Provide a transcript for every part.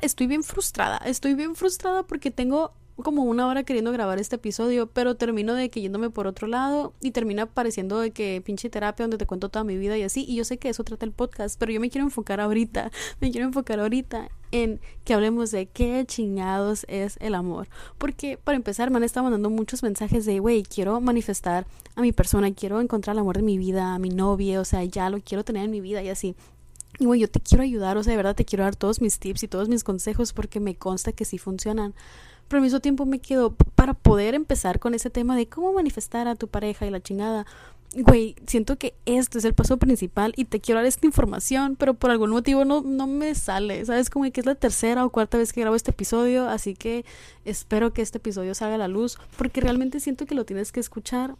estoy bien frustrada. Estoy bien frustrada porque tengo como una hora queriendo grabar este episodio, pero termino de que yéndome por otro lado y termina pareciendo de que pinche terapia donde te cuento toda mi vida y así. Y yo sé que eso trata el podcast, pero yo me quiero enfocar ahorita, me quiero enfocar ahorita en que hablemos de qué chingados es el amor. Porque para empezar me han estado mandando muchos mensajes de, güey, quiero manifestar a mi persona, quiero encontrar el amor de mi vida, a mi novia, o sea, ya lo quiero tener en mi vida y así. Y güey, yo te quiero ayudar, o sea, de verdad te quiero dar todos mis tips y todos mis consejos porque me consta que sí funcionan pero al mismo tiempo me quedo para poder empezar con ese tema de cómo manifestar a tu pareja y la chingada. Güey, siento que este es el paso principal y te quiero dar esta información, pero por algún motivo no, no me sale. Sabes, como que es la tercera o cuarta vez que grabo este episodio, así que espero que este episodio salga a la luz, porque realmente siento que lo tienes que escuchar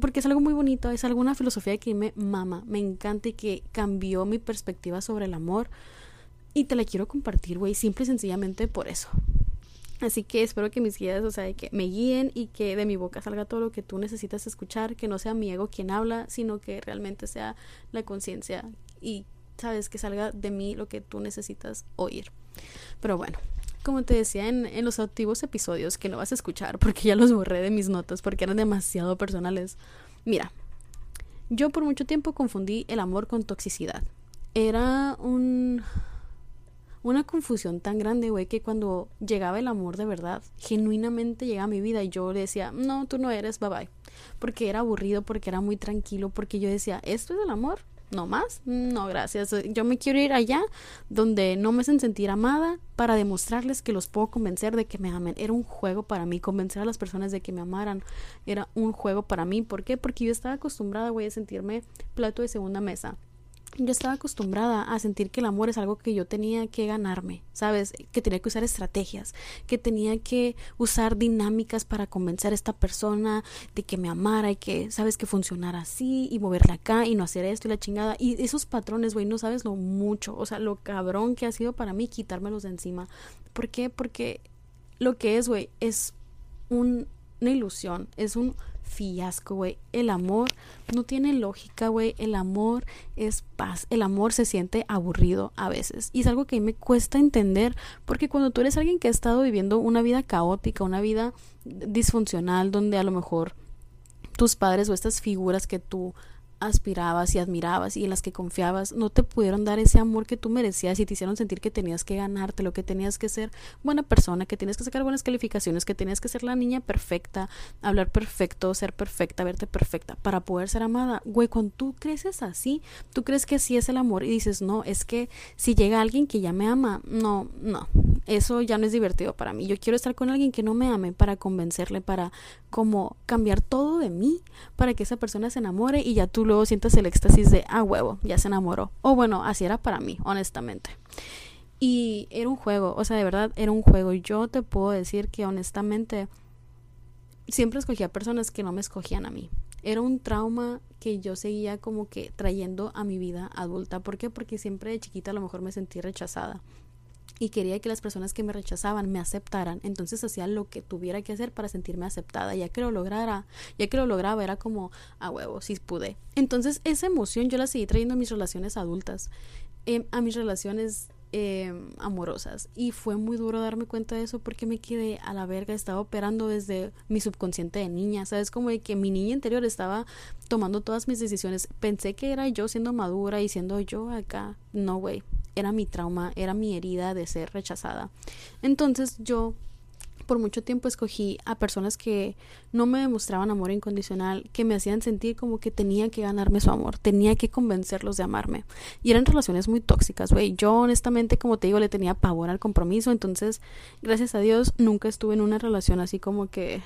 porque es algo muy bonito, es alguna filosofía que me mama, me encanta y que cambió mi perspectiva sobre el amor. Y te la quiero compartir, güey, simple y sencillamente por eso. Así que espero que mis guías, o sea, que me guíen y que de mi boca salga todo lo que tú necesitas escuchar, que no sea mi ego quien habla, sino que realmente sea la conciencia y, sabes, que salga de mí lo que tú necesitas oír. Pero bueno, como te decía en, en los antiguos episodios que no vas a escuchar porque ya los borré de mis notas porque eran demasiado personales. Mira, yo por mucho tiempo confundí el amor con toxicidad. Era un una confusión tan grande, güey, que cuando llegaba el amor de verdad, genuinamente llegaba a mi vida y yo le decía, no, tú no eres, bye bye. Porque era aburrido, porque era muy tranquilo, porque yo decía, ¿esto es el amor? ¿No más? No, gracias. Yo me quiero ir allá donde no me hacen sentir amada para demostrarles que los puedo convencer de que me amen. Era un juego para mí, convencer a las personas de que me amaran. Era un juego para mí. ¿Por qué? Porque yo estaba acostumbrada, güey, a sentirme plato de segunda mesa yo estaba acostumbrada a sentir que el amor es algo que yo tenía que ganarme, ¿sabes? Que tenía que usar estrategias, que tenía que usar dinámicas para convencer a esta persona de que me amara y que, ¿sabes? Que funcionara así y moverla acá y no hacer esto y la chingada. Y esos patrones, güey, no sabes lo mucho, o sea, lo cabrón que ha sido para mí quitármelos de encima. ¿Por qué? Porque lo que es, güey, es un, una ilusión, es un fiasco, güey. El amor no tiene lógica, güey. El amor es paz. El amor se siente aburrido a veces. Y es algo que a mí me cuesta entender porque cuando tú eres alguien que ha estado viviendo una vida caótica, una vida disfuncional, donde a lo mejor tus padres o estas figuras que tú aspirabas y admirabas y en las que confiabas no te pudieron dar ese amor que tú merecías y te hicieron sentir que tenías que ganarte, lo que tenías que ser buena persona, que tenías que sacar buenas calificaciones, que tenías que ser la niña perfecta, hablar perfecto, ser perfecta, verte perfecta para poder ser amada. Güey, cuando tú creces así, tú crees que sí es el amor y dices, no, es que si llega alguien que ya me ama, no, no, eso ya no es divertido para mí. Yo quiero estar con alguien que no me ame para convencerle, para como cambiar todo de mí, para que esa persona se enamore y ya tú luego sientas el éxtasis de, ah, huevo, ya se enamoró. O bueno, así era para mí, honestamente. Y era un juego, o sea, de verdad era un juego. Yo te puedo decir que honestamente siempre escogía personas que no me escogían a mí. Era un trauma que yo seguía como que trayendo a mi vida adulta. ¿Por qué? Porque siempre de chiquita a lo mejor me sentí rechazada y quería que las personas que me rechazaban me aceptaran, entonces hacía lo que tuviera que hacer para sentirme aceptada, ya que lo lograra, ya que lo lograba era como a huevo, si pude. Entonces esa emoción yo la seguí trayendo a mis relaciones adultas, em, a mis relaciones em, amorosas y fue muy duro darme cuenta de eso porque me quedé a la verga, estaba operando desde mi subconsciente de niña, sabes como de que mi niña interior estaba tomando todas mis decisiones, pensé que era yo siendo madura y siendo yo acá, no güey, era mi trauma, era mi herida de ser rechazada. Entonces yo por mucho tiempo escogí a personas que no me demostraban amor incondicional, que me hacían sentir como que tenía que ganarme su amor, tenía que convencerlos de amarme. Y eran relaciones muy tóxicas, güey. Yo honestamente, como te digo, le tenía pavor al compromiso, entonces, gracias a Dios, nunca estuve en una relación así como que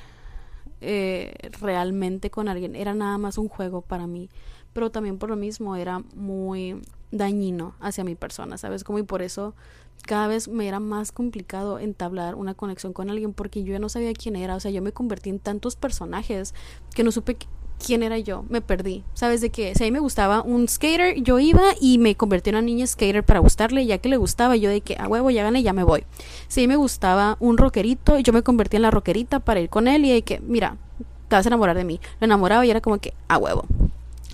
eh, realmente con alguien. Era nada más un juego para mí. Pero también por lo mismo era muy dañino hacia mi persona, ¿sabes? Como y por eso cada vez me era más complicado entablar una conexión con alguien porque yo ya no sabía quién era, o sea, yo me convertí en tantos personajes que no supe quién era yo, me perdí, ¿sabes de qué? Si a mí me gustaba un skater, yo iba y me convertí en una niña skater para gustarle, ya que le gustaba, yo de que a huevo ya gané, ya me voy. Si a mí me gustaba un rockerito, yo me convertí en la rockerita para ir con él y de que, mira, te vas a enamorar de mí. Lo enamoraba y era como que a huevo.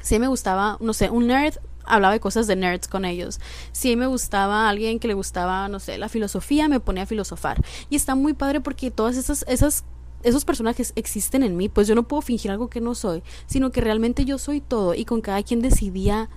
Si a mí me gustaba, no sé, un nerd, hablaba de cosas de nerds con ellos. Si me gustaba alguien que le gustaba, no sé, la filosofía, me ponía a filosofar. Y está muy padre porque todas esas, esas esos personajes existen en mí, pues yo no puedo fingir algo que no soy, sino que realmente yo soy todo y con cada quien decidía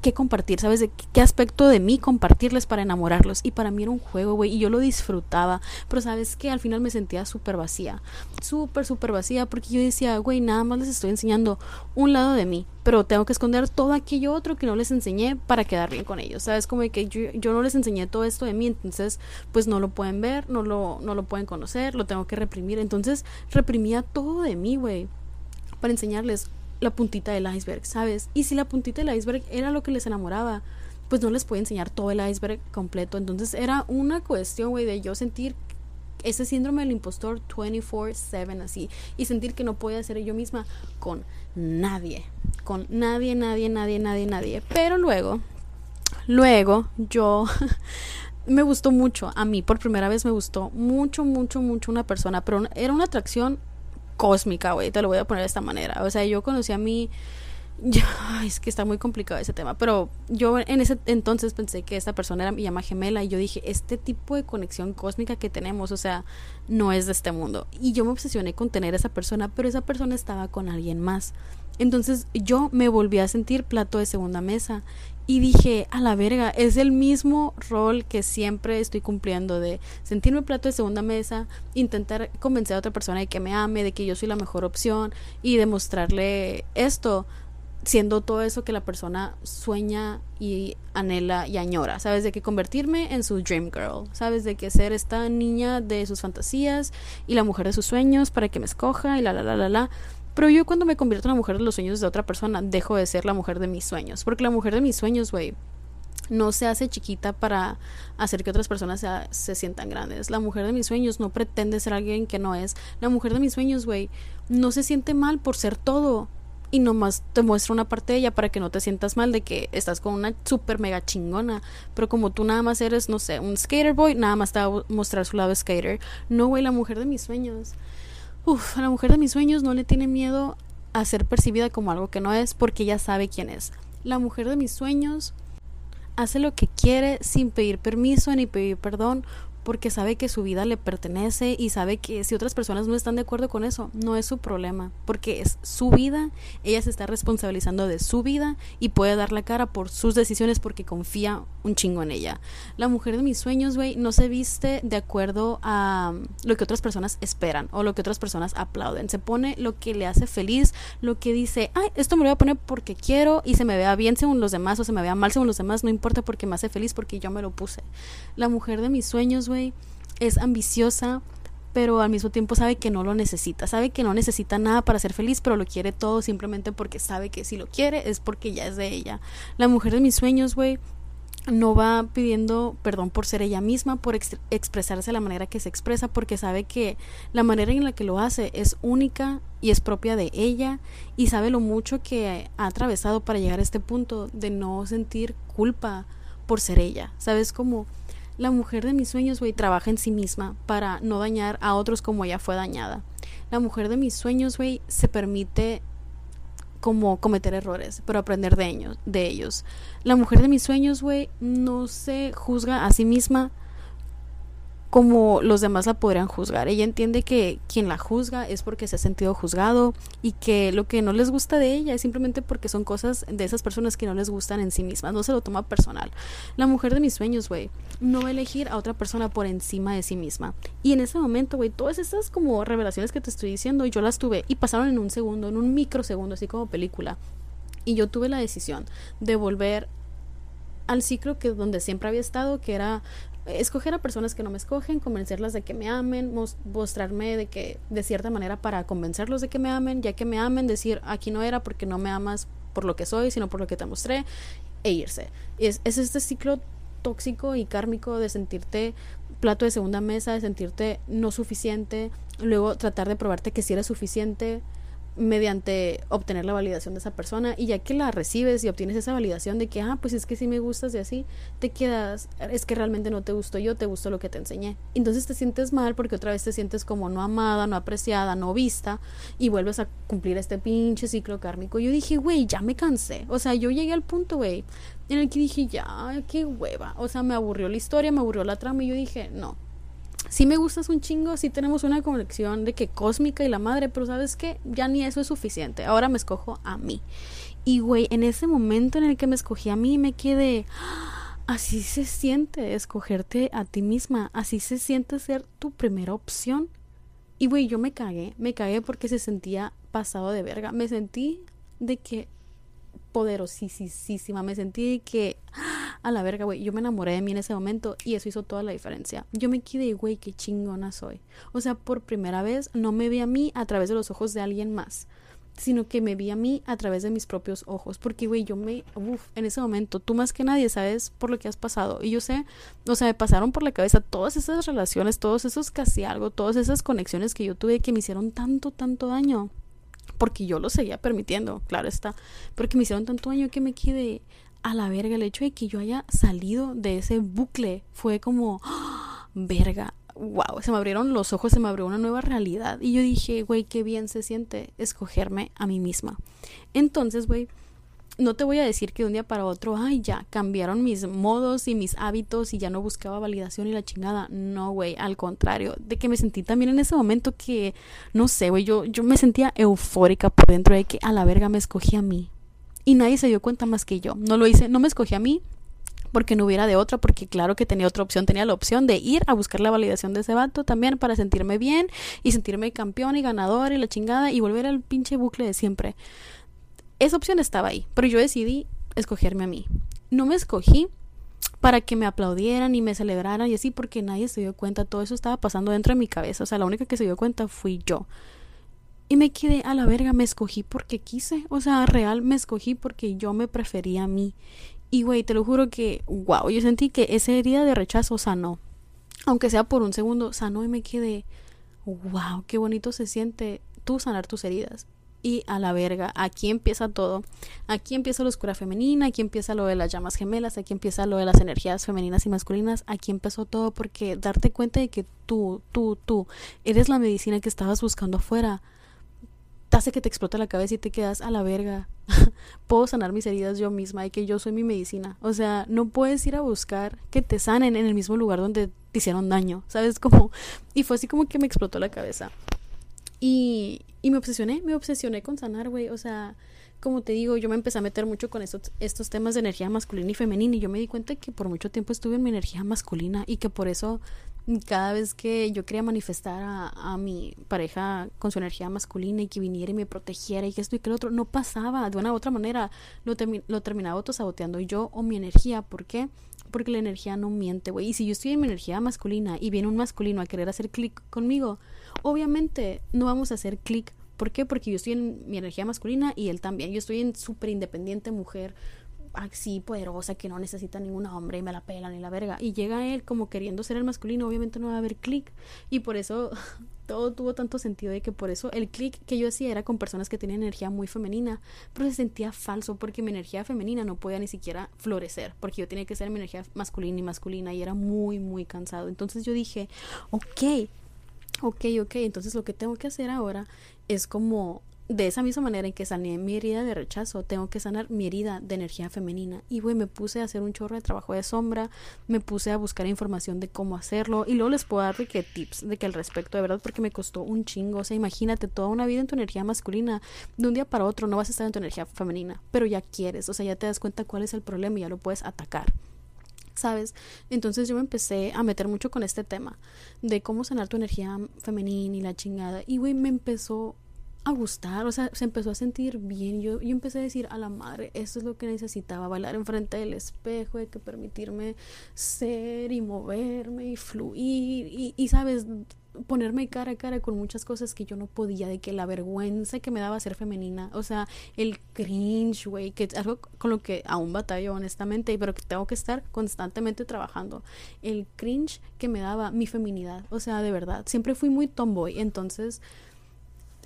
qué compartir, ¿sabes? Qué aspecto de mí compartirles para enamorarlos. Y para mí era un juego, güey, y yo lo disfrutaba. Pero sabes que al final me sentía súper vacía, súper, súper vacía, porque yo decía, güey, nada más les estoy enseñando un lado de mí, pero tengo que esconder todo aquello otro que no les enseñé para quedar bien con ellos, ¿sabes? Como que yo, yo no les enseñé todo esto de mí, entonces pues no lo pueden ver, no lo, no lo pueden conocer, lo tengo que reprimir. Entonces reprimía todo de mí, güey, para enseñarles la puntita del iceberg, ¿sabes? Y si la puntita del iceberg era lo que les enamoraba, pues no les podía enseñar todo el iceberg completo. Entonces era una cuestión, güey, de yo sentir ese síndrome del impostor 24/7 así y sentir que no podía ser yo misma con nadie, con nadie, nadie, nadie, nadie, nadie. Pero luego, luego yo me gustó mucho, a mí por primera vez me gustó mucho, mucho, mucho una persona, pero era una atracción cósmica, güey, te lo voy a poner de esta manera. O sea, yo conocí a mí... es que está muy complicado ese tema, pero yo en ese entonces pensé que esta persona era mi llama gemela y yo dije, este tipo de conexión cósmica que tenemos, o sea, no es de este mundo. Y yo me obsesioné con tener a esa persona, pero esa persona estaba con alguien más. Entonces yo me volví a sentir plato de segunda mesa y dije, a la verga, es el mismo rol que siempre estoy cumpliendo de sentirme plato de segunda mesa, intentar convencer a otra persona de que me ame, de que yo soy la mejor opción y demostrarle esto, siendo todo eso que la persona sueña y anhela y añora, ¿sabes? De que convertirme en su dream girl, ¿sabes? De que ser esta niña de sus fantasías y la mujer de sus sueños para que me escoja y la la la la la. Pero yo cuando me convierto en la mujer de los sueños de otra persona, dejo de ser la mujer de mis sueños. Porque la mujer de mis sueños, güey, no se hace chiquita para hacer que otras personas se, sientan grandes. La mujer de mis sueños no pretende ser alguien que no es. La mujer de mis sueños, güey, no se siente mal por ser todo. Y nomás te muestra una parte de ella para que no te sientas mal de que estás con una super mega chingona. Pero como tú nada más eres, no sé, un skater boy, nada más te va a mostrar su lado skater. No, güey, la mujer de mis sueños Uf, a la mujer de mis sueños no le tiene miedo a ser percibida como algo que no es porque ella sabe quién es. La mujer de mis sueños hace lo que quiere sin pedir permiso ni pedir perdón porque sabe que su vida le pertenece y sabe que si otras personas no están de acuerdo con eso, no es su problema, porque es su vida, ella se está responsabilizando de su vida y puede dar la cara por sus decisiones porque confía un chingo en ella. La mujer de mis sueños, güey, no se viste de acuerdo a lo que otras personas esperan o lo que otras personas aplauden. Se pone lo que le hace feliz, lo que dice, ay, esto me lo voy a poner porque quiero y se me vea bien según los demás o se me vea mal según los demás, no importa porque me hace feliz porque yo me lo puse. La mujer de mis sueños, es ambiciosa, pero al mismo tiempo sabe que no lo necesita, sabe que no necesita nada para ser feliz, pero lo quiere todo simplemente porque sabe que si lo quiere es porque ya es de ella. La mujer de mis sueños, güey, no va pidiendo perdón por ser ella misma, por expresarse de la manera que se expresa, porque sabe que la manera en la que lo hace es única y es propia de ella y sabe lo mucho que ha atravesado para llegar a este punto de no sentir culpa por ser ella. ¿Sabes cómo? La mujer de mis sueños, güey, trabaja en sí misma para no dañar a otros como ella fue dañada. La mujer de mis sueños, güey, se permite como cometer errores, pero aprender de ellos, de ellos. La mujer de mis sueños, güey, no se juzga a sí misma como los demás la podrían juzgar. Ella entiende que quien la juzga es porque se ha sentido juzgado y que lo que no les gusta de ella es simplemente porque son cosas de esas personas que no les gustan en sí mismas. No se lo toma personal. La mujer de mis sueños, güey, no va a elegir a otra persona por encima de sí misma. Y en ese momento, güey, todas esas como revelaciones que te estoy diciendo, yo las tuve y pasaron en un segundo, en un microsegundo, así como película. Y yo tuve la decisión de volver al ciclo que donde siempre había estado, que era escoger a personas que no me escogen, convencerlas de que me amen, mostrarme de que de cierta manera para convencerlos de que me amen, ya que me amen, decir aquí no era porque no me amas por lo que soy, sino por lo que te mostré e irse. Es, es este ciclo tóxico y kármico de sentirte plato de segunda mesa, de sentirte no suficiente, luego tratar de probarte que si eres suficiente mediante obtener la validación de esa persona y ya que la recibes y obtienes esa validación de que, ah, pues es que si me gustas y así, te quedas, es que realmente no te gustó yo, te gustó lo que te enseñé. Entonces te sientes mal porque otra vez te sientes como no amada, no apreciada, no vista y vuelves a cumplir este pinche ciclo kármico. Yo dije, güey, ya me cansé. O sea, yo llegué al punto, güey, en el que dije, ya, qué hueva. O sea, me aburrió la historia, me aburrió la trama y yo dije, no, si me gustas un chingo, sí tenemos una conexión de que cósmica y la madre, pero sabes que ya ni eso es suficiente. Ahora me escojo a mí. Y güey, en ese momento en el que me escogí a mí, me quedé. ¡Ah! Así se siente escogerte a ti misma. Así se siente ser tu primera opción. Y güey, yo me cagué. Me cagué porque se sentía pasado de verga. Me sentí de que poderosísima. Me sentí que a la verga, güey, yo me enamoré de mí en ese momento y eso hizo toda la diferencia. Yo me quedé, güey, qué chingona soy. O sea, por primera vez no me vi a mí a través de los ojos de alguien más, sino que me vi a mí a través de mis propios ojos. Porque, güey, yo me, uff, en ese momento, tú más que nadie sabes por lo que has pasado. Y yo sé, o sea, me pasaron por la cabeza todas esas relaciones, todos esos casi algo, todas esas conexiones que yo tuve que me hicieron tanto, tanto daño porque yo lo seguía permitiendo, claro está, porque me hicieron tanto daño que me quedé, a la verga. El hecho de que yo haya salido de ese bucle fue como, ¡Ah! verga, wow, se me abrieron los ojos, se me abrió una nueva realidad. Y yo dije, güey, qué bien se siente escogerme a mí misma. Entonces, güey, no te voy a decir que de un día para otro, ay, ya, cambiaron mis modos y mis hábitos y ya no buscaba validación y la chingada. No, güey, al contrario, de que me sentí también en ese momento que, no sé, güey, yo, yo me sentía eufórica por dentro de que a la verga me escogí a mí y nadie se dio cuenta más que yo. No lo hice, no me escogí a mí porque no hubiera de otra, porque claro que tenía otra opción, tenía la opción de ir a buscar la validación de ese vato también para sentirme bien y sentirme campeón y ganador y la chingada y volver al pinche bucle de siempre. Esa opción estaba ahí, pero yo decidí escogerme a mí. No me escogí para que me aplaudieran y me celebraran y así porque nadie se dio cuenta, todo eso estaba pasando dentro de mi cabeza, o sea, la única que se dio cuenta fui yo. Y me quedé a la verga, me escogí porque quise. O sea, real me escogí porque yo me prefería a mí. Y güey, te lo juro que, wow, yo sentí que esa herida de rechazo sanó. Aunque sea por un segundo, sanó y me quedé, wow, qué bonito se siente tú sanar tus heridas. Y a la verga, aquí empieza todo. Aquí empieza la oscura femenina, aquí empieza lo de las llamas gemelas, aquí empieza lo de las energías femeninas y masculinas. Aquí empezó todo porque darte cuenta de que tú, tú, tú, eres la medicina que estabas buscando afuera te hace que te explota la cabeza y te quedas a la verga. Puedo sanar mis heridas yo misma y que yo soy mi medicina. O sea, no puedes ir a buscar que te sanen en el mismo lugar donde te hicieron daño. ¿Sabes cómo? Y fue así como que me explotó la cabeza. Y, y me obsesioné, me obsesioné con sanar, güey. O sea, como te digo, yo me empecé a meter mucho con estos, estos temas de energía masculina y femenina y yo me di cuenta que por mucho tiempo estuve en mi energía masculina y que por eso cada vez que yo quería manifestar a, mi pareja con su energía masculina y que viniera y me protegiera y que esto y que lo otro, no pasaba. De una u otra manera lo, lo terminaba autosaboteando yo o mi energía. ¿Por qué? Porque la energía no miente, güey. Y si yo estoy en mi energía masculina y viene un masculino a querer hacer clic conmigo, obviamente no vamos a hacer clic. ¿Por qué? Porque yo estoy en mi energía masculina y él también. Yo estoy en súper independiente mujer así poderosa que no necesita ningún hombre y me la pela ni la verga. Y llega él como queriendo ser el masculino, obviamente no va a haber clic. Y por eso todo tuvo tanto sentido de que por eso el clic que yo hacía era con personas que tenían energía muy femenina, pero se sentía falso porque mi energía femenina no podía ni siquiera florecer, porque yo tenía que ser mi energía masculina y masculina y era muy, muy cansado. Entonces yo dije, ok, ok, ok, entonces lo que tengo que hacer ahora es como de esa misma manera en que sané mi herida de rechazo, tengo que sanar mi herida de energía femenina. Y güey, me puse a hacer un chorro de trabajo de sombra, me puse a buscar información de cómo hacerlo. Y luego les puedo dar de tips de que al respecto, de verdad, porque me costó un chingo. O sea, imagínate toda una vida en tu energía masculina. De un día para otro no vas a estar en tu energía femenina, pero ya quieres. O sea, ya te das cuenta cuál es el problema y ya lo puedes atacar. ¿Sabes? Entonces yo me empecé a meter mucho con este tema de cómo sanar tu energía femenina y la chingada. Y güey, me empezó a gustar, o sea, se empezó a sentir bien. Yo, yo empecé a decir a la madre, esto es lo que necesitaba, bailar enfrente del espejo, hay que permitirme ser y moverme y fluir y, y, sabes, ponerme cara a cara con muchas cosas que yo no podía, de que la vergüenza que me daba ser femenina, o sea, el cringe, güey, que es algo con lo que aún batallo honestamente, pero que tengo que estar constantemente trabajando. El cringe que me daba mi feminidad, o sea, de verdad, siempre fui muy tomboy, entonces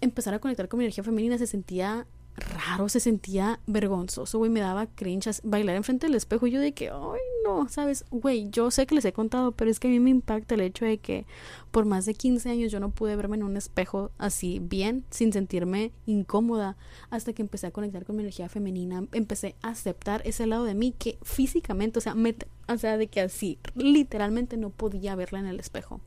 empezar a conectar con mi energía femenina se sentía raro, se sentía vergonzoso, güey, me daba cringe bailar enfrente del espejo. Y yo de que, ay, no, sabes, güey, yo sé que les he contado, pero es que a mí me impacta el hecho de que por más de 15 años yo no pude verme en un espejo así bien, sin sentirme incómoda, hasta que empecé a conectar con mi energía femenina, empecé a aceptar ese lado de mí que físicamente, o sea, me, o sea, de que así, literalmente no podía verla en el espejo.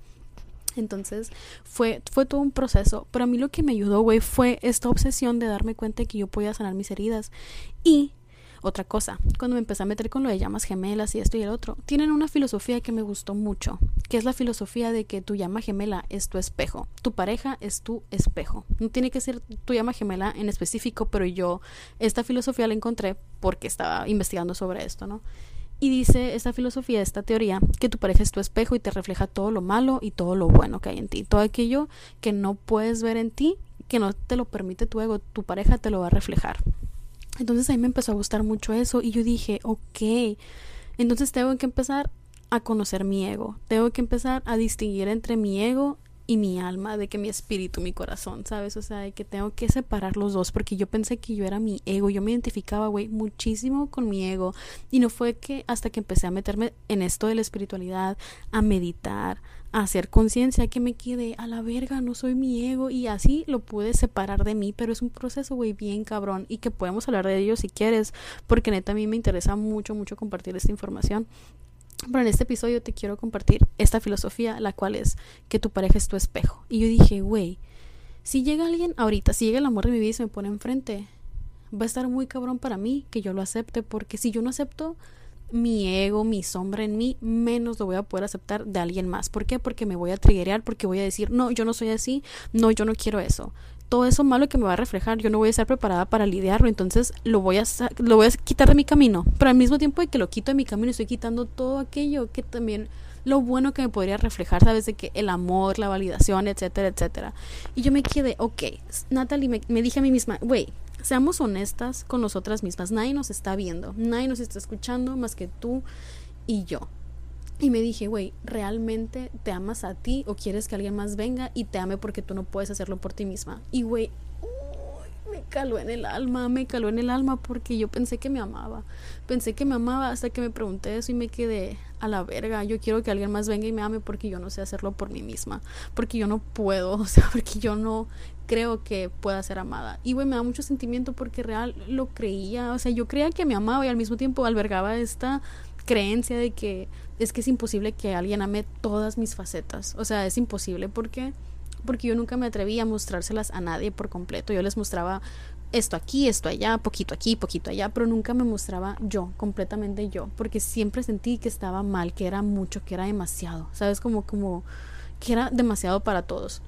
Entonces fue, fue todo un proceso. Pero a mí lo que me ayudó, güey, fue esta obsesión de darme cuenta de que yo podía sanar mis heridas. Y otra cosa, cuando me empecé a meter con lo de llamas gemelas y esto y el otro, tienen una filosofía que me gustó mucho, que es la filosofía de que tu llama gemela es tu espejo, tu pareja es tu espejo. No tiene que ser tu llama gemela en específico, pero yo esta filosofía la encontré porque estaba investigando sobre esto, ¿no? Y dice esta filosofía, esta teoría, que tu pareja es tu espejo y te refleja todo lo malo y todo lo bueno que hay en ti. Todo aquello que no puedes ver en ti, que no te lo permite tu ego, tu pareja te lo va a reflejar. Entonces a mí me empezó a gustar mucho eso y yo dije, ok, entonces tengo que empezar a conocer mi ego. Tengo que empezar a distinguir entre mi ego y mi alma, de que mi espíritu, mi corazón, ¿sabes? O sea, de que tengo que separar los dos, porque yo pensé que yo era mi ego, yo me identificaba, güey, muchísimo con mi ego, y no fue que hasta que empecé a meterme en esto de la espiritualidad, a meditar, a hacer conciencia, que me quedé a la verga, no soy mi ego, y así lo pude separar de mí, pero es un proceso, güey, bien cabrón, y que podemos hablar de ello si quieres, porque neta a mí me interesa mucho, mucho compartir esta información. Pero en este episodio te quiero compartir esta filosofía, la cual es que tu pareja es tu espejo. Y yo dije, güey, si llega alguien ahorita, si llega el amor de mi vida y se me pone enfrente, va a estar muy cabrón para mí que yo lo acepte, porque si yo no acepto mi ego, mi sombra en mí, menos lo voy a poder aceptar de alguien más. ¿Por qué? Porque me voy a triggerear, porque voy a decir, no, yo no soy así, no, yo no quiero eso todo eso malo que me va a reflejar, yo no voy a estar preparada para lidiarlo, entonces lo voy a lo voy a quitar de mi camino, pero al mismo tiempo de que lo quito de mi camino estoy quitando todo aquello que también lo bueno que me podría reflejar, sabes de que el amor, la validación, etcétera, etcétera. Y yo me quedé, ok, Natalie me, me dije a mí misma, güey, seamos honestas con nosotras mismas, nadie nos está viendo, nadie nos está escuchando más que tú y yo. Y me dije, güey, ¿realmente te amas a ti o quieres que alguien más venga y te ame porque tú no puedes hacerlo por ti misma? Y, güey, me caló en el alma, me caló en el alma porque yo pensé que me amaba. Pensé que me amaba hasta que me pregunté eso y me quedé a la verga. Yo quiero que alguien más venga y me ame porque yo no sé hacerlo por mí misma. Porque yo no puedo, o sea, porque yo no creo que pueda ser amada. Y, güey, me da mucho sentimiento porque real lo creía. O sea, yo creía que me amaba y al mismo tiempo albergaba esta creencia de que es que es imposible que alguien ame todas mis facetas. O sea, es imposible. ¿Por qué? Porque yo nunca me atreví a mostrárselas a nadie por completo. Yo les mostraba esto aquí, esto allá, poquito aquí, poquito allá, pero nunca me mostraba yo, completamente yo, porque siempre sentí que estaba mal, que era mucho, que era demasiado, ¿sabes? Como, como, que era demasiado para todos.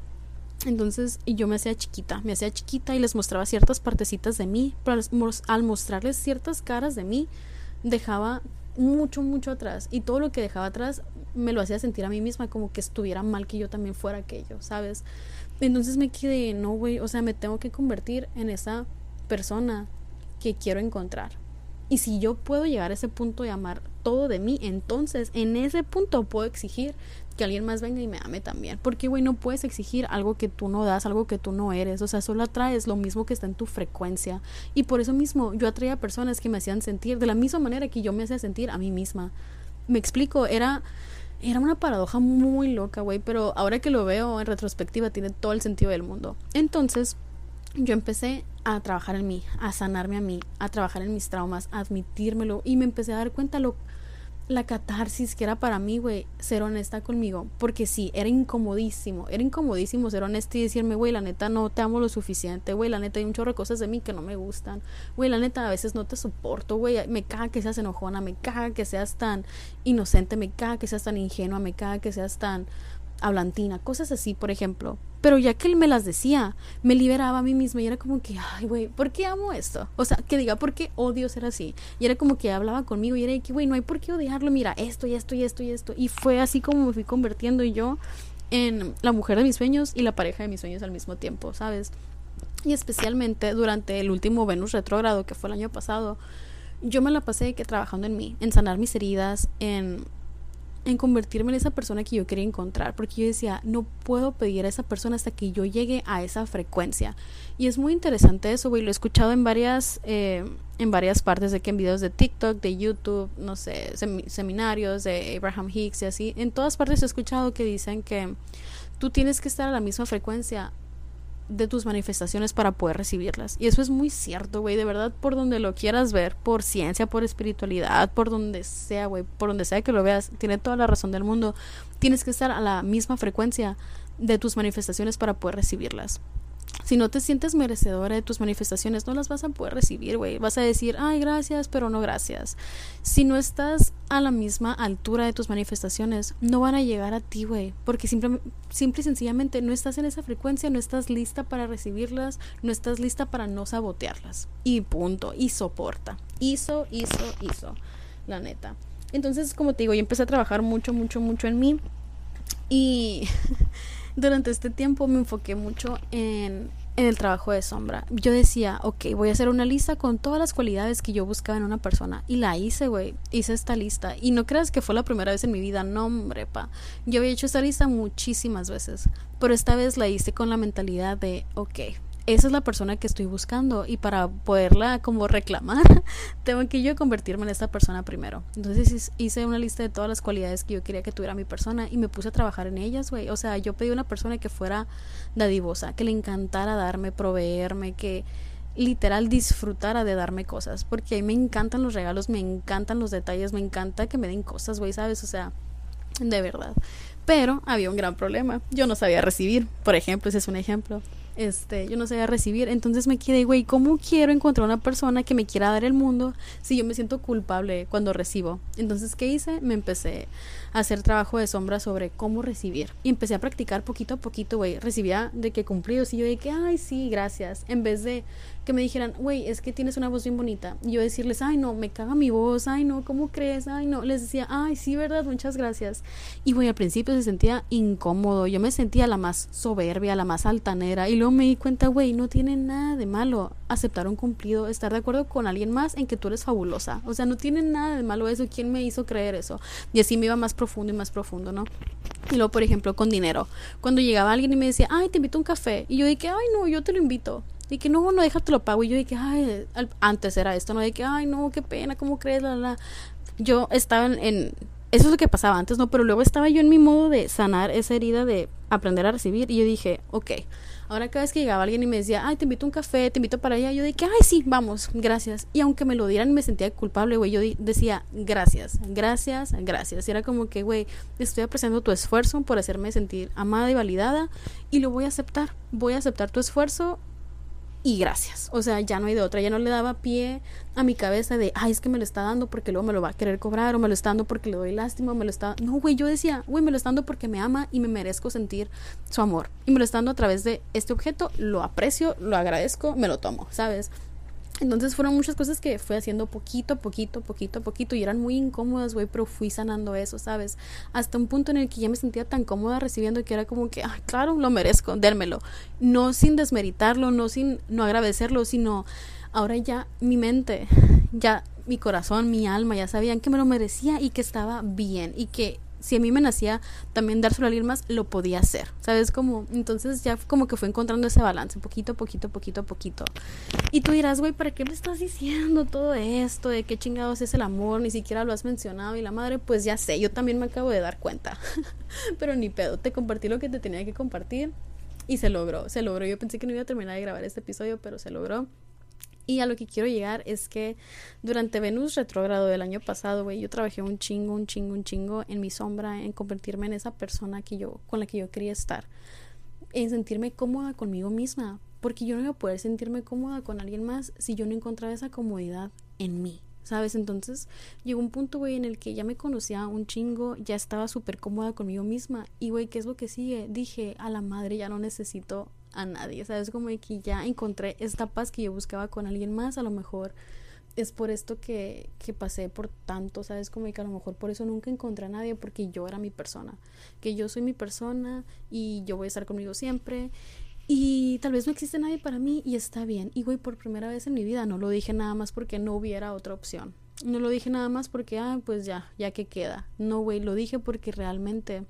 Entonces yo me hacía chiquita, me hacía chiquita y les mostraba ciertas partecitas de mí, pero al mostrarles ciertas caras de mí, dejaba mucho, mucho atrás. Y todo lo que dejaba atrás me lo hacía sentir a mí misma como que estuviera mal que yo también fuera aquello, ¿sabes? Entonces me quedé, no, güey, o sea, me tengo que convertir en esa persona que quiero encontrar. Y si yo puedo llegar a ese punto de amar todo de mí, entonces en ese punto puedo exigir que alguien más venga y me ame también. Porque, güey, no puedes exigir algo que tú no das, algo que tú no eres. O sea, solo atraes lo mismo que está en tu frecuencia. Y por eso mismo yo atraía personas que me hacían sentir de la misma manera que yo me hacía sentir a mí misma. Me explico, era era una paradoja muy loca, güey, pero ahora que lo veo en retrospectiva tiene todo el sentido del mundo. Entonces, yo empecé a trabajar en mí, a sanarme a mí, a trabajar en mis traumas, a admitírmelo y me empecé a dar cuenta lo la catarsis que era para mí, güey, ser honesta conmigo. Porque sí, era incomodísimo. Era incomodísimo ser honesta y decirme, güey, la neta no te amo lo suficiente. Güey, la neta hay un chorro de cosas de mí que no me gustan. Güey, la neta a veces no te soporto. Güey, me caga que seas enojona. Me caga que seas tan inocente. Me caga que seas tan ingenua. Me caga que seas tan hablantina, cosas así, por ejemplo. Pero ya que él me las decía, me liberaba a mí misma y era como que, ay, güey, ¿por qué amo esto? O sea, que diga, ¿por qué odio ser así? Y era como que hablaba conmigo y era que, güey, no hay por qué odiarlo, mira, esto y esto y esto y esto. Y fue así como me fui convirtiendo yo en la mujer de mis sueños y la pareja de mis sueños al mismo tiempo, ¿sabes? Y especialmente durante el último Venus retrógrado, que fue el año pasado, yo me la pasé que trabajando en mí, en sanar mis heridas, en en convertirme en esa persona que yo quería encontrar, porque yo decía, no puedo pedir a esa persona hasta que yo llegue a esa frecuencia. Y es muy interesante eso, güey, lo he escuchado en varias, eh, en varias partes, de que en videos de TikTok, de YouTube, no sé, seminarios de Abraham Hicks y así, en todas partes he escuchado que dicen que tú tienes que estar a la misma frecuencia de tus manifestaciones para poder recibirlas. Y eso es muy cierto, güey, de verdad, por donde lo quieras ver, por ciencia, por espiritualidad, por donde sea, güey, por donde sea que lo veas, tiene toda la razón del mundo. Tienes que estar a la misma frecuencia de tus manifestaciones para poder recibirlas. Si no te sientes merecedora de tus manifestaciones, no las vas a poder recibir, güey. Vas a decir, ay, gracias, pero no gracias. Si no estás a la misma altura de tus manifestaciones, no van a llegar a ti, güey. Porque simple, simple y sencillamente no estás en esa frecuencia, no estás lista para recibirlas, no estás lista para no sabotearlas. Y punto. Y soporta. Hizo, hizo, hizo. La neta. Entonces, como te digo, yo empecé a trabajar mucho, mucho, mucho en mí. Y durante este tiempo me enfoqué mucho en, en el trabajo de sombra. Yo decía, ok, voy a hacer una lista con todas las cualidades que yo buscaba en una persona. Y la hice, güey. Hice esta lista. Y no creas que fue la primera vez en mi vida. No, hombre, pa. Yo había hecho esta lista muchísimas veces. Pero esta vez la hice con la mentalidad de, ok, esa es la persona que estoy buscando y para poderla como reclamar, tengo que yo convertirme en esta persona primero. Entonces hice una lista de todas las cualidades que yo quería que tuviera mi persona y me puse a trabajar en ellas, güey. O sea, yo pedí una persona que fuera dadivosa, que le encantara darme, proveerme, que literal disfrutara de darme cosas, porque a mí me encantan los regalos, me encantan los detalles, me encanta que me den cosas, güey, ¿sabes? O sea, de verdad. Pero había un gran problema. Yo no sabía recibir, por ejemplo, ese es un ejemplo este, yo no sabía recibir. Entonces me quedé, güey, ¿cómo quiero encontrar una persona que me quiera dar el mundo si yo me siento culpable cuando recibo? Entonces, ¿qué hice? Me empecé a hacer trabajo de sombra sobre cómo recibir. Y empecé a practicar poquito a poquito, güey. Recibía de que cumplidos y yo de que, ay, sí, gracias. En vez de que me dijeran, güey, es que tienes una voz bien bonita. Y yo decirles, ay, no, me caga mi voz, ay, no, ¿cómo crees? Ay, no. Les decía, ay, sí, verdad, muchas gracias. Y, güey, al principio se sentía incómodo. Yo me sentía la más soberbia, la más altanera. Y luego me di cuenta, güey, no tiene nada de malo aceptar un cumplido, estar de acuerdo con alguien más en que tú eres fabulosa. O sea, no tiene nada de malo eso. ¿Quién me hizo creer eso? Y así me iba más profundo y más profundo, ¿no? Y luego, por ejemplo, con dinero. Cuando llegaba alguien y me decía, ay, te invito a un café. Y yo dije, ay, no, yo te lo invito. Y que no, no, déjate lo pago. Y yo dije, ay, antes era esto, ¿no? De que, ay, no, qué pena, ¿cómo crees? La, la. Yo estaba en, Eso es lo que pasaba antes, ¿no? Pero luego estaba yo en mi modo de sanar esa herida de aprender a recibir. Y yo dije, ok. Ahora cada vez que llegaba alguien y me decía, ay, te invito a un café, te invito para allá, yo dije, ay, sí, vamos, gracias. Y aunque me lo dieran me sentía culpable, güey, yo decía, gracias, gracias, gracias. Y era como que, güey, estoy apreciando tu esfuerzo por hacerme sentir amada y validada y lo voy a aceptar. Voy a aceptar tu esfuerzo y gracias. O sea, ya no hay de otra. Ya no le daba pie a mi cabeza de, ay, es que me lo está dando porque luego me lo va a querer cobrar, o me lo está dando porque le doy lástima, o me lo está. No, güey, yo decía, güey, me lo está dando porque me ama y me merezco sentir su amor. Y me lo está dando a través de este objeto, lo aprecio, lo agradezco, me lo tomo, ¿sabes? Entonces fueron muchas cosas que fui haciendo poquito, poquito, poquito, poquito y eran muy incómodas, güey, pero fui sanando eso, ¿sabes? Hasta un punto en el que ya me sentía tan cómoda recibiendo que era como que, ay, claro, lo merezco, dérmelo. No sin desmeritarlo, no sin no agradecerlo, sino ahora ya mi mente, ya mi corazón, mi alma ya sabían que me lo merecía y que estaba bien y que si a mí me nacía también dárselo a alguien lo podía hacer, ¿sabes? Como, entonces ya como que fue encontrando ese balance, poquito, poquito, poquito, poquito. Y tú dirás, güey, ¿para qué me estás diciendo todo esto? ¿De qué chingados es el amor? Ni siquiera lo has mencionado. Y la madre, pues ya sé, yo también me acabo de dar cuenta. Pero ni pedo, te compartí lo que te tenía que compartir. Y se logró, se logró. Yo pensé que no iba a terminar de grabar este episodio, pero se logró. Y a lo que quiero llegar es que durante Venus retrógrado del año pasado, güey, yo trabajé un chingo, un chingo, un chingo en mi sombra, en convertirme en esa persona que yo, con la que yo quería estar, en sentirme cómoda conmigo misma, porque yo no iba a poder sentirme cómoda con alguien más si yo no encontraba esa comodidad en mí. ¿Sabes? Entonces llegó un punto, güey, en el que ya me conocía un chingo, ya estaba súper cómoda conmigo misma. Y, güey, ¿qué es lo que sigue? Dije, a la madre, ya no necesito a nadie, ¿sabes? Como que ya encontré esta paz que yo buscaba con alguien más, a lo mejor es por esto que, que pasé por tanto, ¿sabes? Como que a lo mejor por eso nunca encontré a nadie, porque yo era mi persona, que yo soy mi persona y yo voy a estar conmigo siempre. Y tal vez no existe nadie para mí y está bien. Y güey, por primera vez en mi vida no lo dije nada más porque no hubiera otra opción. No lo dije nada más porque, ah, pues ya, ya que queda. No, güey, lo dije porque realmente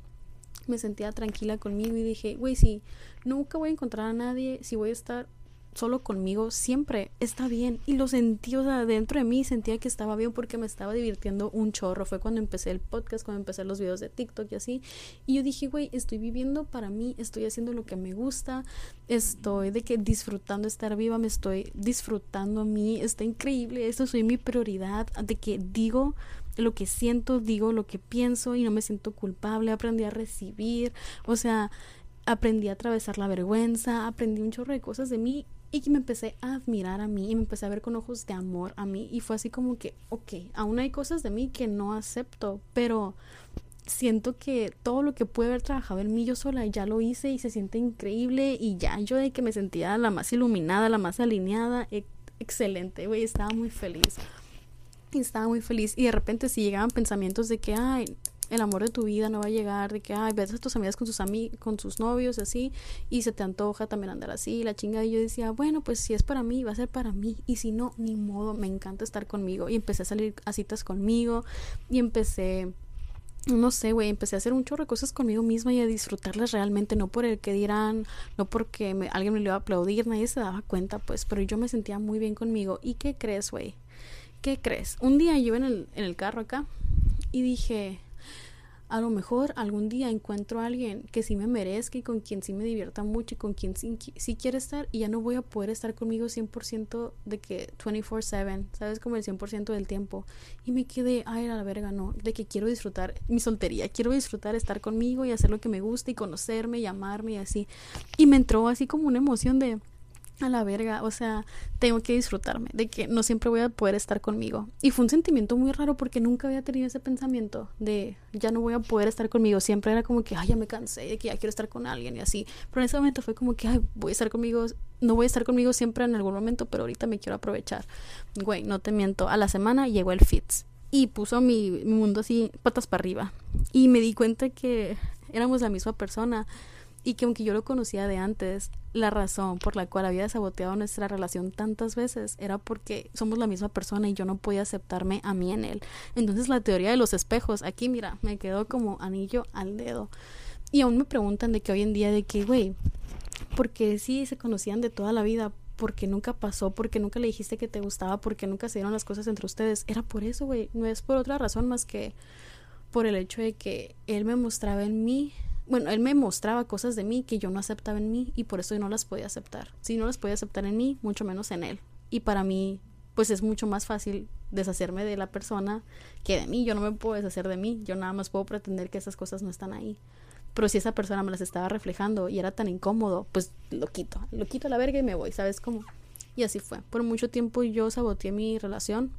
me sentía tranquila conmigo y dije, güey, si nunca voy a encontrar a nadie, si voy a estar solo conmigo siempre está bien y lo sentí, o sea, dentro de mí sentía que estaba bien porque me estaba divirtiendo un chorro. Fue cuando empecé el podcast, cuando empecé los videos de TikTok y así. Y yo dije, güey, estoy viviendo para mí, estoy haciendo lo que me gusta, estoy de que disfrutando estar viva, me estoy disfrutando a mí, está increíble, esto soy mi prioridad, de que digo lo que siento, digo lo que pienso y no me siento culpable, aprendí a recibir, o sea, aprendí a atravesar la vergüenza, aprendí un chorro de cosas de mí y me empecé a admirar a mí y me empecé a ver con ojos de amor a mí y fue así como que, ok, aún hay cosas de mí que no acepto, pero siento que todo lo que pude haber trabajado en mí yo sola ya lo hice y se siente increíble y ya yo de que me sentía la más iluminada, la más alineada, excelente, güey, estaba muy feliz. Y estaba muy feliz y de repente si llegaban pensamientos de que, ay, el amor de tu vida no va a llegar, de que, ay, ves a tus amigas con sus, ami con sus novios, así, y se te antoja también andar así, la chinga. Y yo decía, bueno, pues si es para mí, va a ser para mí, y si no, ni modo, me encanta estar conmigo. Y empecé a salir a citas conmigo, y empecé no sé, güey, empecé a hacer un chorro de cosas conmigo misma y a disfrutarlas realmente, no por el que dirán, no porque me, alguien me lo iba a aplaudir, nadie se daba cuenta, pues, pero yo me sentía muy bien conmigo. ¿Y qué crees, güey? ¿Qué crees? Un día yo en el, en el carro acá y dije, a lo mejor algún día encuentro a alguien que sí me merezca y con quien sí me divierta mucho y con quien sí, quiere estar y ya no voy a poder estar conmigo 100% de que 24/7, ¿sabes? Como el 100% del tiempo. Y me quedé, ay, a la verga, no, de que quiero disfrutar mi soltería, quiero disfrutar estar conmigo y hacer lo que me gusta y conocerme y amarme y así. Y me entró así como una emoción de a la verga, o sea, tengo que disfrutarme, de que no siempre voy a poder estar conmigo. Y fue un sentimiento muy raro porque nunca había tenido ese pensamiento de ya no voy a poder estar conmigo. Siempre era como que, ay, ya me cansé, de que ya quiero estar con alguien y así. Pero en ese momento fue como que, ay, voy a estar conmigo, no voy a estar conmigo siempre en algún momento, pero ahorita me quiero aprovechar. Güey, no te miento, a la semana llegó el Fitz y puso mi, mi mundo así patas para arriba. Y me di cuenta que éramos la misma persona y que aunque yo lo conocía de antes, la razón por la cual había saboteado nuestra relación tantas veces era porque somos la misma persona y yo no podía aceptarme a mí en él. Entonces la teoría de los espejos, aquí mira, me quedó como anillo al dedo. Y aún me preguntan de que hoy en día, de que, güey, porque sí se conocían de toda la vida, porque nunca pasó, porque nunca le dijiste que te gustaba, porque nunca se dieron las cosas entre ustedes. Era por eso, güey, no es por otra razón más que por el hecho de que él me mostraba en mí bueno, él me mostraba cosas de mí que yo no aceptaba en mí y por eso yo no las podía aceptar. Si no las podía aceptar en mí, mucho menos en él. Y para mí, pues es mucho más fácil deshacerme de la persona que de mí. Yo no me puedo deshacer de mí, yo nada más puedo pretender que esas cosas no están ahí. Pero si esa persona me las estaba reflejando y era tan incómodo, pues lo quito, lo quito a la verga y me voy, ¿sabes cómo? Y así fue. Por mucho tiempo yo saboteé mi relación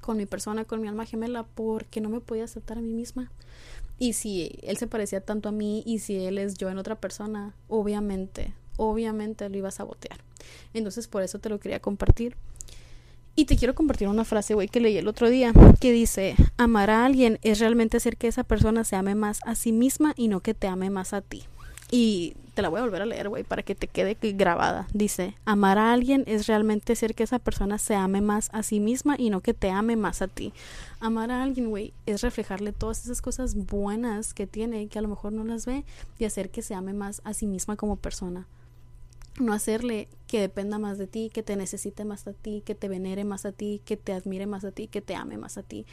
con mi persona, con mi alma gemela, porque no me podía aceptar a mí misma. Y si él se parecía tanto a mí y si él es yo en otra persona, obviamente, obviamente lo iba a sabotear. Entonces por eso te lo quería compartir. Y te quiero compartir una frase, güey, que leí el otro día, que dice, amar a alguien es realmente hacer que esa persona se ame más a sí misma y no que te ame más a ti. Y te la voy a volver a leer, güey, para que te quede grabada. Dice, amar a alguien es realmente hacer que esa persona se ame más a sí misma y no que te ame más a ti. Amar a alguien, güey, es reflejarle todas esas cosas buenas que tiene, que a lo mejor no las ve, y hacer que se ame más a sí misma como persona. No hacerle que dependa más de ti, que te necesite más a ti, que te venere más a ti, que te admire más a ti, que te ame más a ti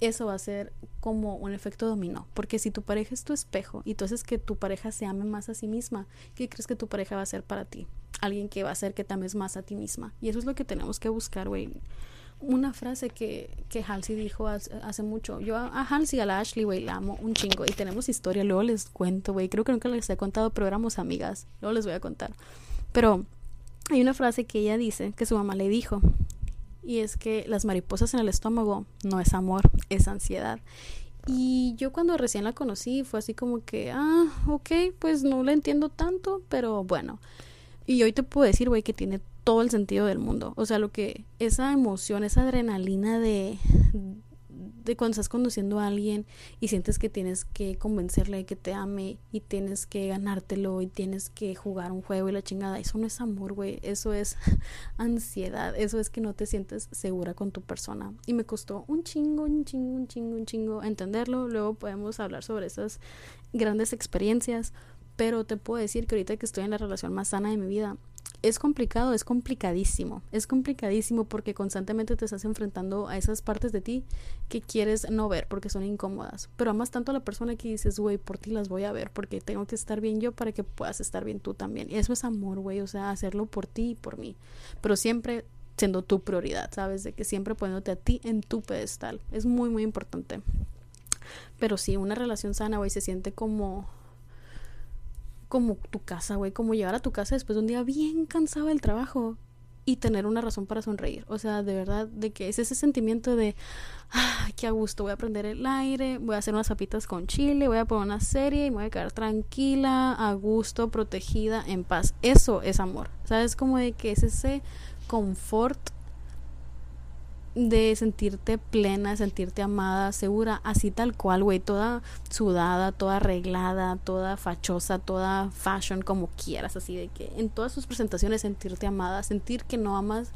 eso va a ser como un efecto dominó. Porque si tu pareja es tu espejo y tú haces que tu pareja se ame más a sí misma, ¿qué crees que tu pareja va a ser para ti? Alguien que va a hacer que te ames más a ti misma. Y eso es lo que tenemos que buscar, güey. Una frase que, que Halsey dijo hace, mucho. Yo a, a Halsey, a la Ashley, güey, la amo un chingo. Y tenemos historia, luego les cuento, güey. Creo que nunca les he contado, pero éramos amigas. Luego les voy a contar. Pero hay una frase que ella dice, que su mamá le dijo y es que las mariposas en el estómago no es amor, es ansiedad. Y yo cuando recién la conocí fue así como que, ah, ok, pues no la entiendo tanto, pero bueno. Y hoy te puedo decir, güey, que tiene todo el sentido del mundo. O sea, lo que esa emoción, esa adrenalina de, de cuando estás conduciendo a alguien y sientes que tienes que convencerle de que te ame y tienes que ganártelo y tienes que jugar un juego y la chingada, eso no es amor, güey, eso es ansiedad, eso es que no te sientes segura con tu persona. Y me costó un chingo, un chingo, un chingo, un chingo entenderlo, luego podemos hablar sobre esas grandes experiencias, pero te puedo decir que ahorita que estoy en la relación más sana de mi vida, es complicado, es complicadísimo, es complicadísimo porque constantemente te estás enfrentando a esas partes de ti que quieres no ver porque son incómodas, pero amas tanto a la persona que dices, güey, por ti las voy a ver porque tengo que estar bien yo para que puedas estar bien tú también. Y eso es amor, güey, o sea, hacerlo por ti y por mí, pero siempre siendo tu prioridad, ¿sabes? De que siempre poniéndote a ti en tu pedestal. Es muy, muy importante. Pero sí, una relación sana, güey, se siente como como tu casa, güey, como llegar a tu casa después de un día bien cansado del trabajo y tener una razón para sonreír. O sea, de verdad, de que es ese sentimiento de, ah, qué a gusto, voy a prender el aire, voy a hacer unas zapitas con chile, voy a poner una serie y me voy a quedar tranquila, a gusto, protegida, en paz. Eso es amor. ¿Sabes? Como de que es ese confort de sentirte plena, sentirte amada, segura, así tal cual, güey, toda sudada, toda arreglada, toda fachosa, toda fashion, como quieras, así de que en todas sus presentaciones sentirte amada, sentir que no amas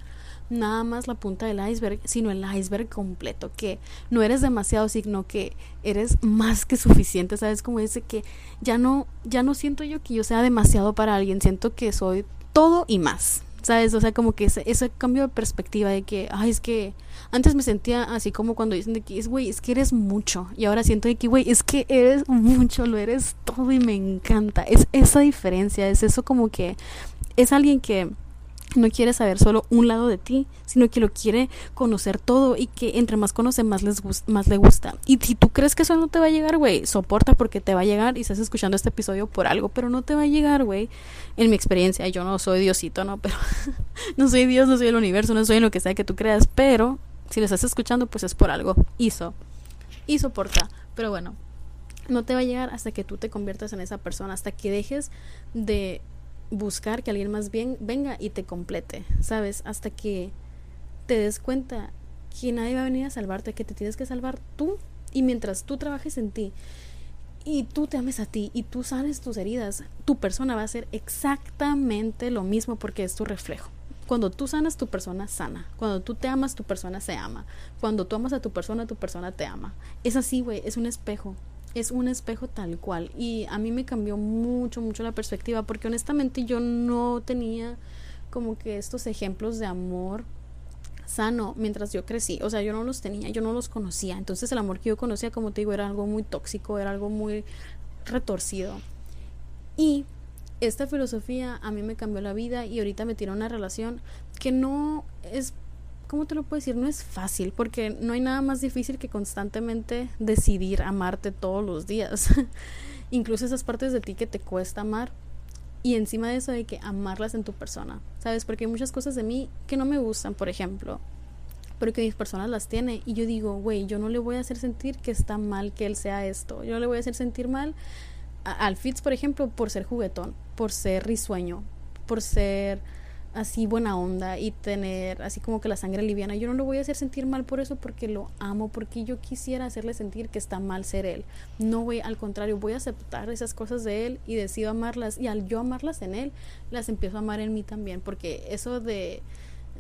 nada más la punta del iceberg, sino el iceberg completo, que no eres demasiado, sino que eres más que suficiente, ¿sabes? Como dice que ya no, ya no siento yo que yo sea demasiado para alguien, siento que soy todo y más. ¿Sabes? O sea, como que ese, ese cambio de perspectiva de que, ay, es que antes me sentía así como cuando dicen de que, es güey, es que eres mucho. Y ahora siento de que, güey, es que eres mucho, lo eres todo y me encanta. Es esa diferencia, es eso como que es alguien que no quiere saber solo un lado de ti, sino que lo quiere conocer todo y que entre más conoce más les más le gusta. Y si tú crees que eso no te va a llegar, güey, soporta porque te va a llegar y estás escuchando este episodio por algo, pero no te va a llegar, güey. En mi experiencia, yo no soy Diosito, no, pero no soy Dios, no soy el universo, no soy en lo que sea que tú creas, pero si lo estás escuchando, pues es por algo. Hizo. Y soporta. Pero bueno, no te va a llegar hasta que tú te conviertas en esa persona, hasta que dejes de buscar que alguien más bien venga y te complete, ¿sabes? Hasta que te des cuenta que nadie va a venir a salvarte, que te tienes que salvar tú. Y mientras tú trabajes en ti y tú te ames a ti y tú sanes tus heridas, tu persona va a ser exactamente lo mismo porque es tu reflejo. Cuando tú sanas, tu persona sana. Cuando tú te amas, tu persona se ama. Cuando tú amas a tu persona, tu persona te ama. Es así, güey, es un espejo es un espejo tal cual. Y a mí me cambió mucho, mucho la perspectiva, porque honestamente yo no tenía como que estos ejemplos de amor sano mientras yo crecí. O sea, yo no los tenía, yo no los conocía. Entonces el amor que yo conocía, como te digo, era algo muy tóxico, era algo muy retorcido. Y esta filosofía a mí me cambió la vida y ahorita me tiene una relación que no es ¿cómo te lo puedo decir? No es fácil, porque no hay nada más difícil que constantemente decidir amarte todos los días. Incluso esas partes de ti que te cuesta amar. Y encima de eso hay que amarlas en tu persona, ¿sabes? Porque hay muchas cosas de mí que no me gustan, por ejemplo, pero que mis personas las tienen. Y yo digo, güey, yo no le voy a hacer sentir que está mal que él sea esto. Yo no le voy a hacer sentir mal al Fitz, por ejemplo, por ser juguetón, por ser risueño, por ser así buena onda y tener así como que la sangre liviana. Yo no lo voy a hacer sentir mal por eso porque lo amo, porque yo quisiera hacerle sentir que está mal ser él. No voy, al contrario, voy a aceptar esas cosas de él y decido amarlas y al yo amarlas en él, las empiezo a amar en mí también, porque eso de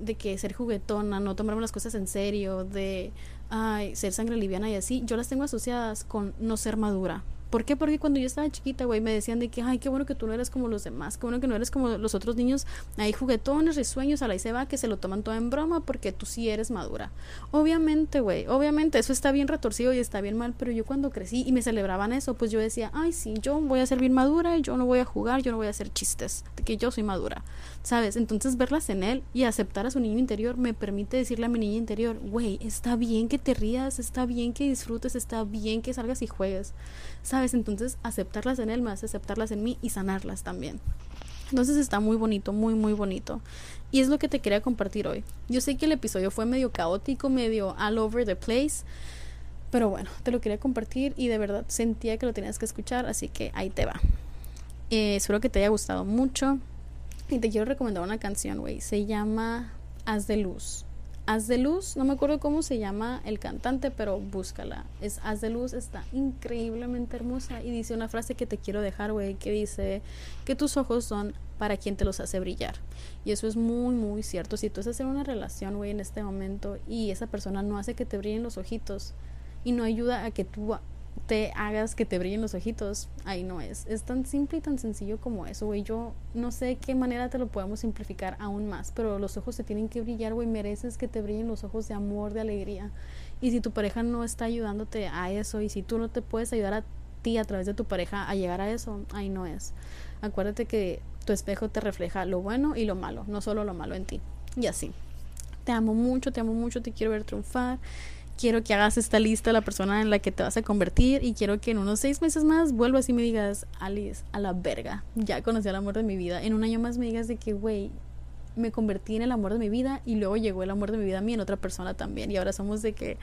de que ser juguetona, no tomarme las cosas en serio, de ay, ser sangre liviana y así, yo las tengo asociadas con no ser madura. ¿Por qué? Porque cuando yo estaba chiquita, güey, me decían de que, ay, qué bueno que tú no eres como los demás, qué bueno que no eres como los otros niños, hay juguetones, risueños, a la y se va, que se lo toman todo en broma porque tú sí eres madura. Obviamente, güey, obviamente, eso está bien retorcido y está bien mal, pero yo cuando crecí y me celebraban eso, pues yo decía, ay, sí, yo voy a ser bien madura, yo no voy a jugar, yo no voy a hacer chistes, de que yo soy madura, ¿sabes? Entonces verlas en él y aceptar a su niño interior me permite decirle a mi niño interior, güey, está bien que te rías, está bien que disfrutes, está bien que salgas y juegues. ¿sabes? Entonces aceptarlas en él me hace aceptarlas en mí y sanarlas también. Entonces está muy bonito, muy, muy bonito. Y es lo que te quería compartir hoy. Yo sé que el episodio fue medio caótico, medio all over the place. Pero bueno, te lo quería compartir y de verdad sentía que lo tenías que escuchar, así que ahí te va. Eh, espero que te haya gustado mucho. Y te quiero recomendar una canción, güey. Se llama Haz de Luz. Haz de Luz, no me acuerdo cómo se llama el cantante, pero búscala. Es Haz de Luz, está increíblemente hermosa y dice una frase que te quiero dejar, güey, que dice que tus ojos son para quien te los hace brillar. Y eso es muy, muy cierto. Si tú estás en una relación, güey, en este momento y esa persona no hace que te brillen los ojitos y no ayuda a que tú te hagas que te brillen los ojitos, ahí no es. Es tan simple y tan sencillo como eso, güey. Yo no sé qué manera te lo podemos simplificar aún más, pero los ojos se tienen que brillar, güey. Mereces que te brillen los ojos de amor, de alegría. Y si tu pareja no está ayudándote a eso y si tú no te puedes ayudar a ti a través de tu pareja a llegar a eso, ahí no es. Acuérdate que tu espejo te refleja lo bueno y lo malo, no solo lo malo en ti. Y así. Te amo mucho, te amo mucho, te quiero ver triunfar quiero que hagas esta lista de la persona en la que te vas a convertir y quiero que en unos seis meses más vuelvas y me digas, Alice, a la verga, ya conocí al amor de mi vida. En un año más me digas de que, güey, me convertí en el amor de mi vida y luego llegó el amor de mi vida a mí en otra persona también y ahora somos de que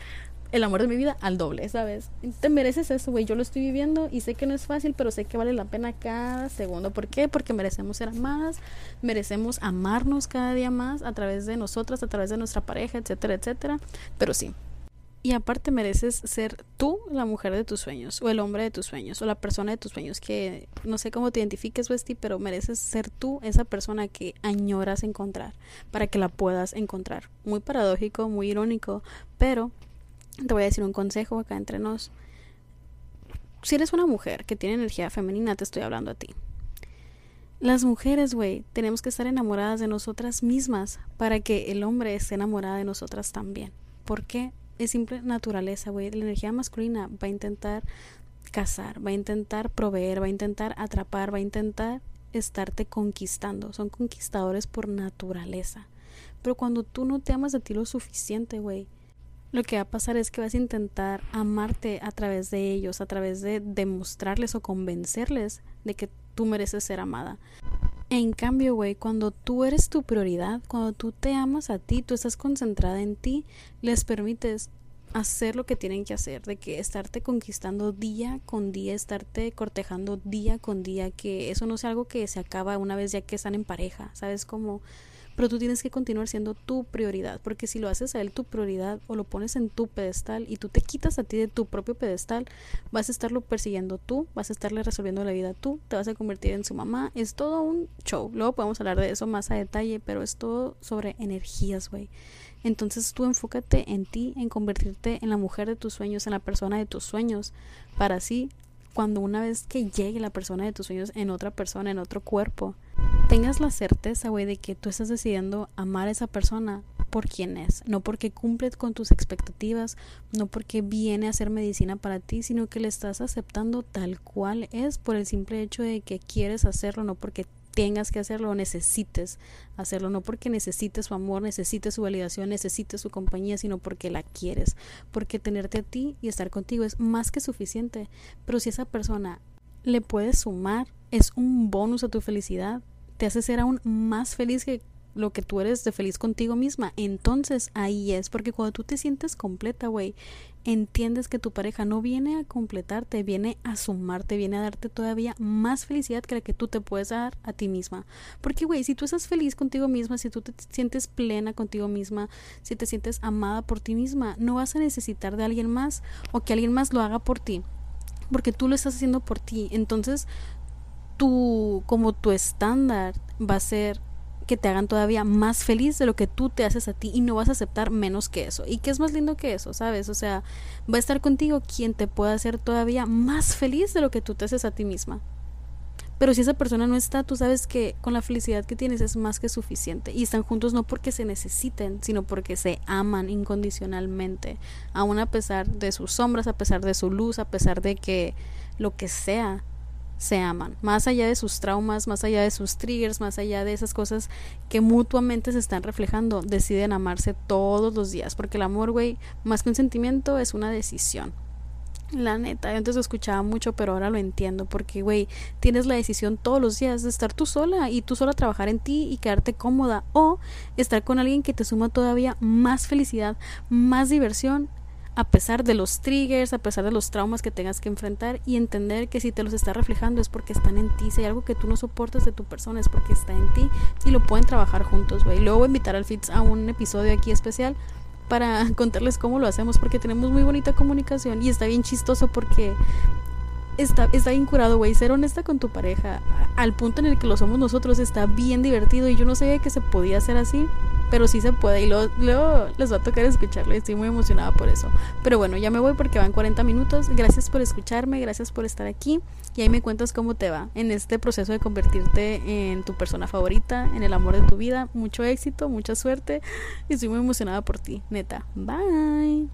el amor de mi vida al doble, ¿sabes? Te mereces eso, güey. Yo lo estoy viviendo y sé que no es fácil, pero sé que vale la pena cada segundo. ¿Por qué? Porque merecemos ser amadas, merecemos amarnos cada día más a través de nosotras, a través de nuestra pareja, etcétera, etcétera. Pero sí, y aparte mereces ser tú la mujer de tus sueños, o el hombre de tus sueños, o la persona de tus sueños, que no sé cómo te identifiques, Westy, pero mereces ser tú esa persona que añoras encontrar, para que la puedas encontrar. Muy paradójico, muy irónico, pero te voy a decir un consejo acá entre nos. Si eres una mujer que tiene energía femenina, te estoy hablando a ti. Las mujeres, güey, tenemos que estar enamoradas de nosotras mismas para que el hombre esté enamorado de nosotras también. ¿Por qué? Es simple naturaleza, güey. La energía masculina va a intentar cazar, va a intentar proveer, va a intentar atrapar, va a intentar estarte conquistando. Son conquistadores por naturaleza. Pero cuando tú no te amas a ti lo suficiente, güey, lo que va a pasar es que vas a intentar amarte a través de ellos, a través de demostrarles o convencerles de que tú mereces ser amada. En cambio, güey, cuando tú eres tu prioridad, cuando tú te amas a ti, tú estás concentrada en ti, les permites hacer lo que tienen que hacer, de que estarte conquistando día con día, estarte cortejando día con día, que eso no es algo que se acaba una vez ya que están en pareja, ¿sabes? Como pero tú tienes que continuar siendo tu prioridad, porque si lo haces a él tu prioridad o lo pones en tu pedestal y tú te quitas a ti de tu propio pedestal, vas a estarlo persiguiendo tú, vas a estarle resolviendo la vida tú, te vas a convertir en su mamá, es todo un show. Luego podemos hablar de eso más a detalle, pero es todo sobre energías, güey. Entonces tú enfócate en ti, en convertirte en la mujer de tus sueños, en la persona de tus sueños, para así cuando una vez que llegue la persona de tus sueños en otra persona, en otro cuerpo, tengas la certeza, güey, de que tú estás decidiendo amar a esa persona por quien es, no porque cumple con tus expectativas, no porque viene a ser medicina para ti, sino que le estás aceptando tal cual es por el simple hecho de que quieres hacerlo, no porque tengas que hacerlo o necesites hacerlo, no porque necesites su amor, necesites su validación, necesites su compañía, sino porque la quieres, porque tenerte a ti y estar contigo es más que suficiente, pero si esa persona le puedes sumar, es un bonus a tu felicidad, te hace ser aún más feliz que lo que tú eres de feliz contigo misma. Entonces ahí es, porque cuando tú te sientes completa, güey, entiendes que tu pareja no viene a completarte, viene a sumarte, viene a darte todavía más felicidad que la que tú te puedes dar a ti misma. Porque, güey, si tú estás feliz contigo misma, si tú te sientes plena contigo misma, si te sientes amada por ti misma, no vas a necesitar de alguien más o que alguien más lo haga por ti. Porque tú lo estás haciendo por ti. Entonces, tú, como tu estándar va a ser que te hagan todavía más feliz de lo que tú te haces a ti y no vas a aceptar menos que eso. ¿Y qué es más lindo que eso, sabes? O sea, va a estar contigo quien te pueda hacer todavía más feliz de lo que tú te haces a ti misma. Pero si esa persona no está, tú sabes que con la felicidad que tienes es más que suficiente. Y están juntos no porque se necesiten, sino porque se aman incondicionalmente. Aún a pesar de sus sombras, a pesar de su luz, a pesar de que lo que sea, se aman, más allá de sus traumas, más allá de sus triggers, más allá de esas cosas que mutuamente se están reflejando, deciden amarse todos los días, porque el amor, güey, más que un sentimiento, es una decisión. La neta, yo antes lo escuchaba mucho, pero ahora lo entiendo, porque, güey, tienes la decisión todos los días de estar tú sola y tú sola trabajar en ti y quedarte cómoda, o estar con alguien que te suma todavía más felicidad, más diversión a pesar de los triggers, a pesar de los traumas que tengas que enfrentar y entender que si te los está reflejando es porque están en ti. Si hay algo que tú no soportas de tu persona es porque está en ti y lo pueden trabajar juntos, güey. Luego voy a invitar al Fitz a un episodio aquí especial para contarles cómo lo hacemos porque tenemos muy bonita comunicación y está bien chistoso porque está, está bien curado, güey. Ser honesta con tu pareja al punto en el que lo somos nosotros está bien divertido y yo no sabía que se podía hacer así pero sí se puede y luego, les va a tocar escucharlo estoy muy emocionada por eso. Pero bueno, ya me voy porque van 40 minutos. Gracias por escucharme, gracias por estar aquí y ahí me cuentas cómo te va en este proceso de convertirte en tu persona favorita, en el amor de tu vida. Mucho éxito, mucha suerte y estoy muy emocionada por ti, neta. Bye.